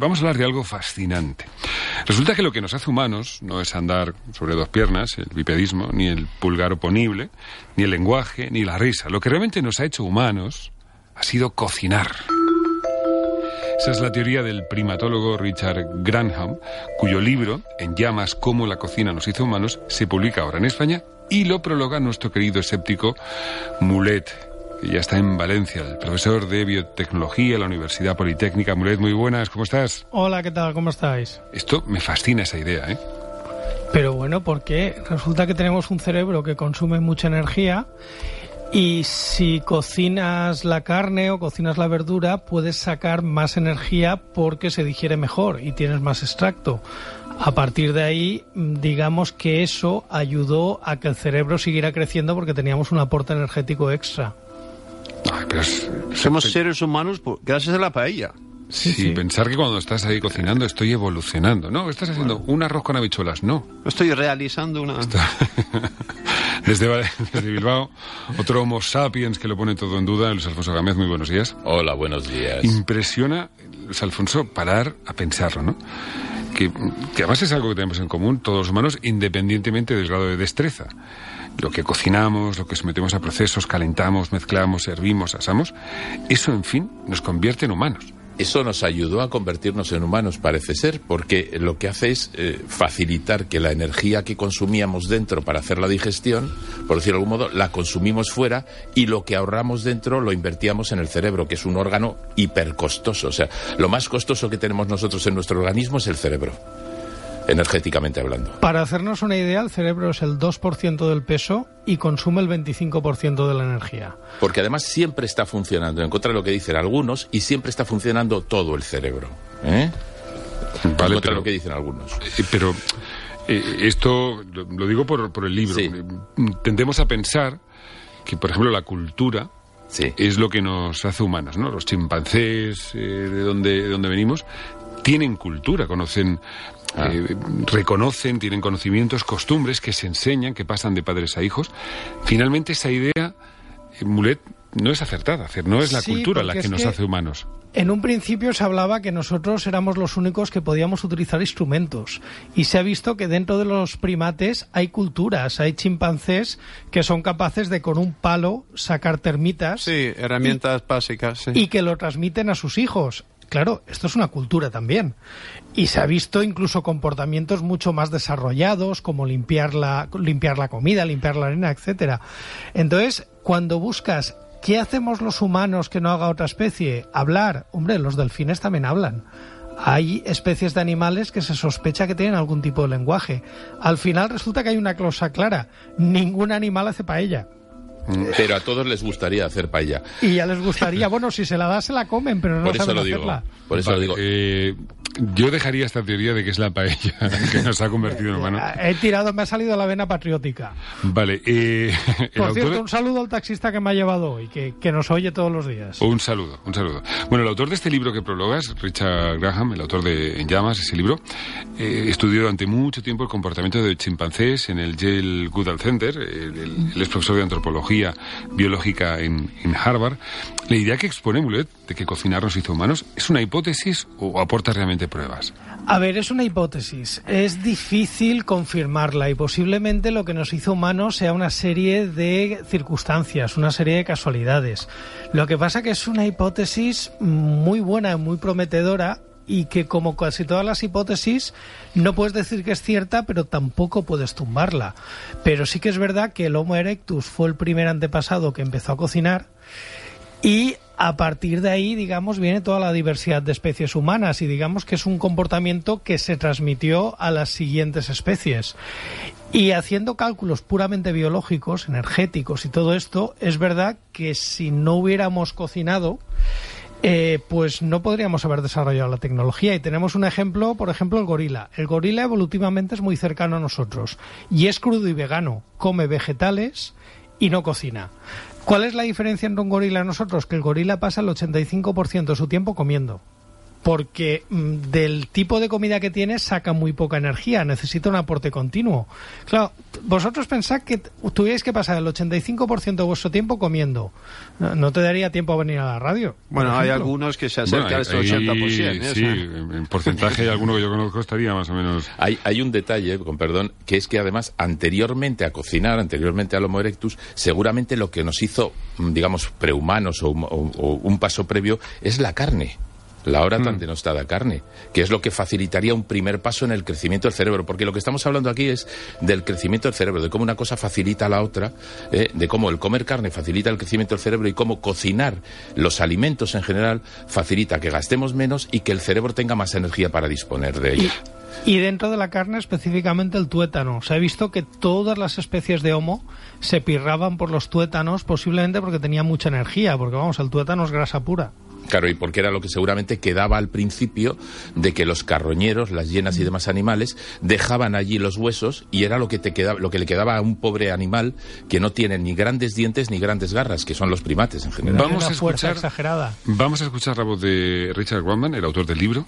vamos a hablar de algo fascinante. Resulta que lo que nos hace humanos no es andar sobre dos piernas, el bipedismo, ni el pulgar oponible, ni el lenguaje, ni la risa. Lo que realmente nos ha hecho humanos ha sido cocinar. Esa es la teoría del primatólogo Richard Granham, cuyo libro, En llamas, cómo la cocina nos hizo humanos, se publica ahora en España y lo prologa nuestro querido escéptico Mulet, que ya está en Valencia, el profesor de biotecnología de la Universidad Politécnica. Mulet, muy buenas, ¿cómo estás? Hola, ¿qué tal? ¿Cómo estáis? Esto me fascina esa idea, ¿eh? Pero bueno, porque resulta que tenemos un cerebro que consume mucha energía y si cocinas la carne o cocinas la verdura, puedes sacar más energía porque se digiere mejor y tienes más extracto. A partir de ahí, digamos que eso ayudó a que el cerebro siguiera creciendo porque teníamos un aporte energético extra. Somos seres humanos gracias a la paella. Sí, pensar que cuando estás ahí cocinando estoy evolucionando. No, estás haciendo un arroz con habichuelas, no. Estoy realizando una... Desde, Bilbao, otro Homo sapiens que lo pone todo en duda, Luis Alfonso Gámez, muy buenos días. Hola, buenos días. Impresiona, Luis Alfonso, parar a pensarlo, ¿no? Que, que además es algo que tenemos en común todos los humanos, independientemente del grado de destreza. Lo que cocinamos, lo que sometemos a procesos, calentamos, mezclamos, servimos, asamos, eso, en fin, nos convierte en humanos. Eso nos ayudó a convertirnos en humanos, parece ser, porque lo que hace es eh, facilitar que la energía que consumíamos dentro para hacer la digestión, por decirlo de algún modo, la consumimos fuera y lo que ahorramos dentro lo invertíamos en el cerebro, que es un órgano hipercostoso. O sea, lo más costoso que tenemos nosotros en nuestro organismo es el cerebro energéticamente hablando. Para hacernos una idea, el cerebro es el 2% del peso y consume el 25% de la energía. Porque además siempre está funcionando, en contra de lo que dicen algunos, y siempre está funcionando todo el cerebro. ¿eh? Vale, en contra de lo que dicen algunos. Eh, pero eh, esto lo digo por, por el libro. Tendemos a pensar que, por ejemplo, la cultura es lo que nos hace humanos, ¿no? Los chimpancés, de donde, de donde venimos, tienen cultura, conocen Ah. Eh, reconocen, tienen conocimientos, costumbres que se enseñan, que pasan de padres a hijos. Finalmente esa idea, eh, Mulet, no es acertada, no es la cultura la que nos hace humanos. En un principio se hablaba que nosotros éramos los únicos que podíamos utilizar instrumentos y se ha visto que dentro de los primates hay culturas, hay chimpancés que son capaces de con un palo sacar termitas. Sí, herramientas básicas. Y que lo transmiten a sus hijos. Claro, esto es una cultura también. Y se ha visto incluso comportamientos mucho más desarrollados, como limpiar la, limpiar la comida, limpiar la arena, etcétera. Entonces, cuando buscas ¿qué hacemos los humanos que no haga otra especie? Hablar. Hombre, los delfines también hablan. Hay especies de animales que se sospecha que tienen algún tipo de lenguaje. Al final resulta que hay una closa clara. Ningún animal hace paella. Pero a todos les gustaría hacer paella. Y ya les gustaría, bueno, si se la da se la comen, pero no por eso lo digo, Por eso lo digo. Eh, yo dejaría esta teoría de que es la paella que nos ha convertido en humano. He tirado, me ha salido la vena patriótica. Vale. Eh, Por cierto, un saludo al taxista que me ha llevado hoy, que, que, nos oye todos los días. Un saludo, un saludo. Bueno, el autor de este libro que prologas, Richard Graham, el autor de En llamas, ese libro, eh, estudió durante mucho tiempo el comportamiento de chimpancés en el Yale Goodall Center. El, es profesor de antropología biológica en, en Harvard. La idea que expone Mulet de que cocinar nos hizo humanos es una hipótesis o aporta realmente pruebas? A ver, es una hipótesis. Es difícil confirmarla y posiblemente lo que nos hizo humanos sea una serie de circunstancias, una serie de casualidades. Lo que pasa que es una hipótesis muy buena y muy prometedora y que como casi todas las hipótesis no puedes decir que es cierta, pero tampoco puedes tumbarla. Pero sí que es verdad que el Homo erectus fue el primer antepasado que empezó a cocinar y a partir de ahí, digamos, viene toda la diversidad de especies humanas y digamos que es un comportamiento que se transmitió a las siguientes especies. Y haciendo cálculos puramente biológicos, energéticos y todo esto, es verdad que si no hubiéramos cocinado, eh, pues no podríamos haber desarrollado la tecnología. Y tenemos un ejemplo, por ejemplo, el gorila. El gorila evolutivamente es muy cercano a nosotros y es crudo y vegano, come vegetales y no cocina. ¿Cuál es la diferencia entre un gorila y nosotros? Que el gorila pasa el 85% de su tiempo comiendo. Porque mm, del tipo de comida que tiene saca muy poca energía, necesita un aporte continuo. Claro, vosotros pensad que tuvierais que pasar el 85% de vuestro tiempo comiendo. No, no te daría tiempo a venir a la radio. Bueno, hay algunos que se Bueno, acercan a hay- este hay- 80%. ¿eh? Sí, O sea, en en porcentaje hay alguno que yo conozco estaría más o menos. Hay, hay un detalle, con perdón, que es que además anteriormente a cocinar, anteriormente al Homo erectus, seguramente lo que nos hizo, mm, digamos, prehumanos o, o- o un paso previo es la carne. La hora tan denostada carne, que es lo que facilitaría un primer paso en el crecimiento del cerebro, porque lo que estamos hablando aquí es del crecimiento del cerebro, de cómo una cosa facilita a la otra, eh, de cómo el comer carne facilita el crecimiento del cerebro y cómo cocinar los alimentos en general facilita que gastemos menos y que el cerebro tenga más energía para disponer de ella. Y dentro de la carne, específicamente el tuétano. Se ha visto que todas las especies de homo se pirraban por los tuétanos, posiblemente porque tenía mucha energía, porque vamos, el tuétano es grasa pura. Claro, y porque era lo que seguramente quedaba al principio de que los carroñeros, las hienas y demás animales dejaban allí los huesos y era lo que te quedaba, lo que le quedaba a un pobre animal que no tiene ni grandes dientes ni grandes garras, que son los primates en general. Vamos Una a fuerza escuchar- exagerada. Vamos a escuchar la voz de Richard Grumman, el autor del libro,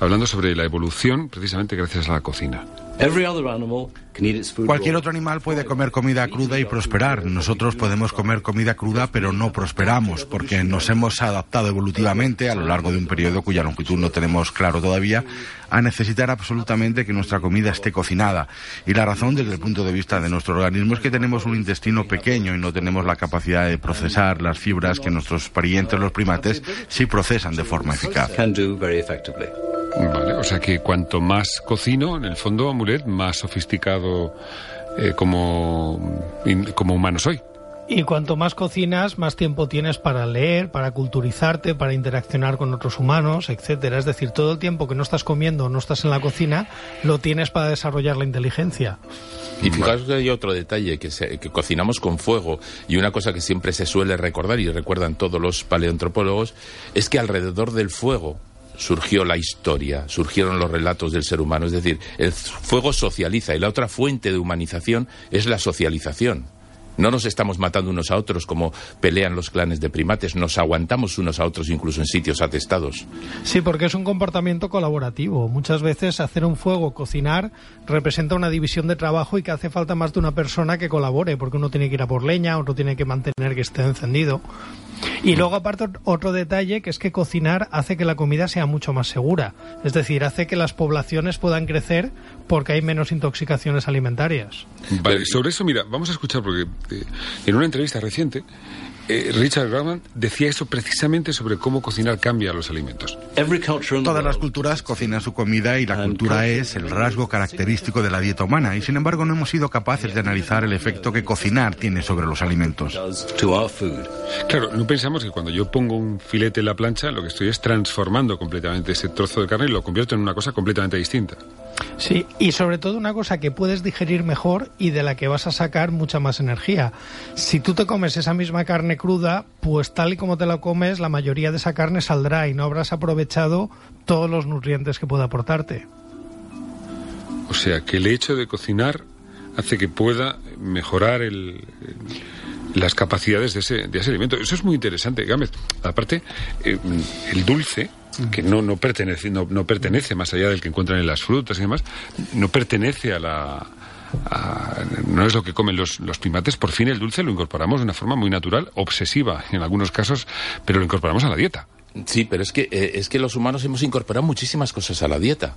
hablando sobre la evolución precisamente gracias a la cocina. Every other animal can eat its food Cualquier otro animal puede comer comida cruda y prosperar. Nosotros podemos comer comida cruda, pero no prosperamos, porque nos hemos adaptado evolutivamente a lo largo de un periodo cuya longitud no tenemos claro todavía, a necesitar absolutamente que nuestra comida esté cocinada. Y la razón desde el punto de vista de nuestro organismo es que tenemos un intestino pequeño y no tenemos la capacidad de procesar las fibras que nuestros parientes, los primates, sí procesan de forma eficaz. Vale, o sea que cuanto más cocino, en el fondo, Amulet, más sofisticado eh, como, in- como humano soy. Y cuanto más cocinas, más tiempo tienes para leer, para culturizarte, para interaccionar con otros humanos, etcétera. Es decir, todo el tiempo que no estás comiendo o no estás en la cocina, lo tienes para desarrollar la inteligencia. Y fijaos que hay otro detalle, que, se- que cocinamos con fuego, y una cosa que siempre se suele recordar, y recuerdan todos los paleoantropólogos, es que alrededor del fuego surgió la historia, surgieron los relatos del ser humano. Es decir, el fuego socializa, y la otra fuente de humanización es la socialización. No nos estamos matando unos a otros como pelean los clanes de primates, nos aguantamos unos a otros incluso en sitios atestados. Sí, porque es un comportamiento colaborativo. Muchas veces hacer un fuego, cocinar, representa una división de trabajo y que hace falta más de una persona que colabore, porque uno tiene que ir a por leña, otro tiene que mantener que esté encendido. Y luego aparte otro detalle que es que cocinar hace que la comida sea mucho más segura, es decir, hace que las poblaciones puedan crecer porque hay menos intoxicaciones alimentarias. Vale, sobre eso, mira, vamos a escuchar, porque eh, en una entrevista reciente, eh, Richard Grumman decía eso precisamente sobre cómo cocinar cambia los alimentos. Todas las culturas cocinan su comida y la And cultura culture es el rasgo característico de la dieta humana y sin embargo no hemos sido capaces de analizar el efecto que cocinar tiene sobre los alimentos. Claro, no pensamos que cuando yo pongo un filete en la plancha, lo que estoy es transformando completamente ese trozo de carne y lo convierto en una cosa completamente distinta. Sí, y sobre todo una cosa que puedes digerir mejor y de la que vas a sacar mucha más energía. Si tú te comes esa misma carne cruda, pues tal y como te la comes, la mayoría de esa carne saldrá y no habrás aprovechado todos los nutrientes que puede aportarte. O sea, que el hecho de cocinar hace que pueda mejorar el- las capacidades de ese, de ese alimento. Eso es muy interesante, Gámez. Aparte, eh, el dulce, que no, no, pertenece, no, no pertenece más allá del que encuentran en las frutas y demás, no pertenece a la... no es lo que comen los, los primates, por fin el dulce lo incorporamos de una forma muy natural, obsesiva en algunos casos, pero lo incorporamos a la dieta. Sí, pero es que, eh, es que los humanos hemos incorporado muchísimas cosas a la dieta.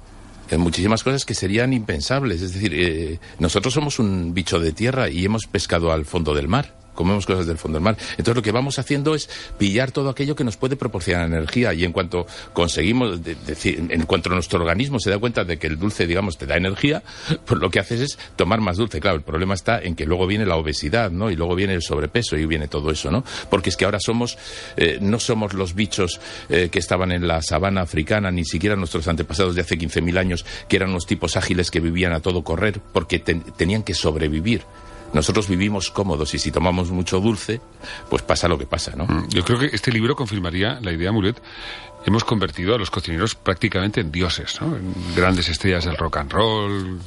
Eh, muchísimas cosas que serían impensables. Es decir, eh, nosotros somos un bicho de tierra y hemos pescado al fondo del mar. Comemos cosas del fondo del mar. Entonces lo que vamos haciendo es pillar todo aquello que nos puede proporcionar energía y en cuanto conseguimos, en cuanto nuestro organismo se da cuenta de que el dulce, digamos, te da energía, pues lo que haces es tomar más dulce. Claro, el problema está en que luego viene la obesidad, ¿no? Y luego viene el sobrepeso y viene todo eso, ¿no? Porque es que ahora somos, eh, no somos los bichos eh, que estaban en la sabana africana, ni siquiera nuestros antepasados de hace 15.000 años, que eran unos tipos ágiles que vivían a todo correr porque ten- tenían que sobrevivir. Nosotros vivimos cómodos y si tomamos mucho dulce, pues pasa lo que pasa, ¿no? Mm, Yo creo que este libro confirmaría la idea, Mulet. Hemos convertido a los cocineros prácticamente en dioses, ¿no? En grandes estrellas del rock and roll.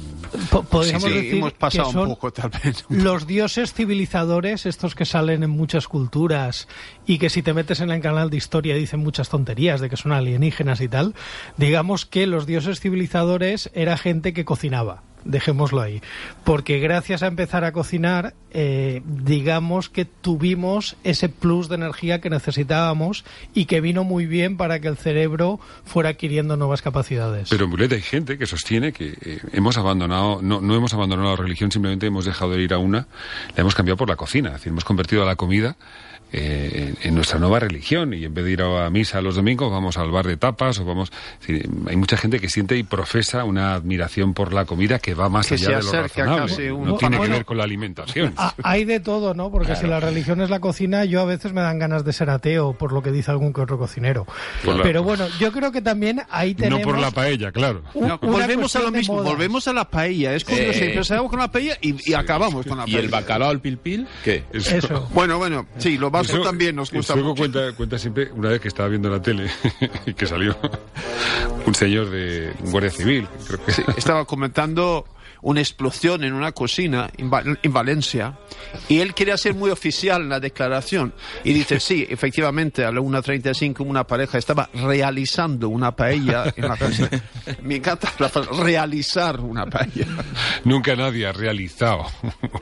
Po- podríamos Sí, sí, decir hemos pasado que un poco tal vez. los dioses civilizadores, estos que salen en muchas culturas y que si te metes en el canal de historia dicen muchas tonterías de que son alienígenas y tal, digamos que los dioses civilizadores era gente que cocinaba. Dejémoslo ahí. Porque gracias a empezar a cocinar, eh, digamos que tuvimos ese plus de energía que necesitábamos y que vino muy bien para que el cerebro fuera adquiriendo nuevas capacidades. Pero Mulet hay gente que sostiene que eh, hemos abandonado, no, no hemos abandonado la religión, simplemente hemos dejado de ir a una, la hemos cambiado por la cocina. Es decir, hemos convertido a la comida eh, en, en nuestra nueva religión y en vez de ir a misa los domingos vamos al bar de tapas o vamos... decir, hay mucha gente que siente y profesa una admiración por la comida que va más Que allá de lo razonable. casi un- No tiene que ver con la alimentación. Hay de todo, ¿no? Porque si la religión es la cocina, yo a veces me dan ganas de ser ateo por lo que dice algún que otro cocinero. Pero bueno, yo creo que también ahí tenemos... no por la paella, claro. un- No, una volvemos a lo mismo, volvemos a la paella. Es curioso, Eh. empezamos con la paella y, y acabamos con la ¿Y paella. el bacalao al pilpil? ¿Qué? Eso- Eso. Bueno, bueno, sí, lo vasco Eso- también nos el gusta mucho. cuenta, cuenta siempre, una vez que estaba viendo la tele y que salió un señor de un guardia civil, creo que Sí, estaba comentando una explosión en una cocina en, Va- en Valencia y él quería ser muy oficial en la declaración y dice, sí, efectivamente, a la 1.35 una pareja estaba realizando una paella en la cocina. Me encanta la realizar una paella. nunca nadie ha realizado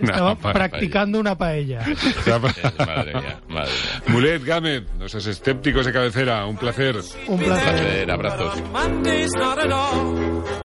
una Estaba pa- practicando una paella. Madre mía, madre mía. Mulet Gámez, nuestros escépticos de cabecera, un placer. Un placer. Placer, abrazos.